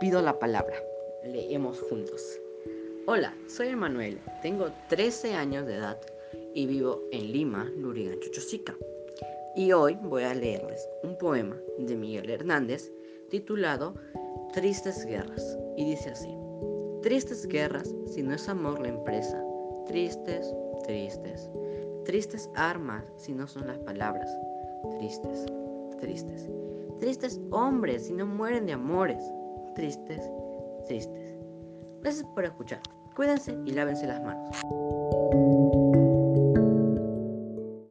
pido la palabra. Leemos juntos. Hola, soy Emanuel, tengo 13 años de edad y vivo en Lima, Lurigancho, Chosica. Y hoy voy a leerles un poema de Miguel Hernández titulado Tristes Guerras. Y dice así. Tristes guerras si no es amor la empresa. Tristes, tristes. Tristes armas si no son las palabras. Tristes, tristes. Tristes hombres si no mueren de amores. Tristes, tristes. Gracias por escuchar. Cuídense y lávense las manos.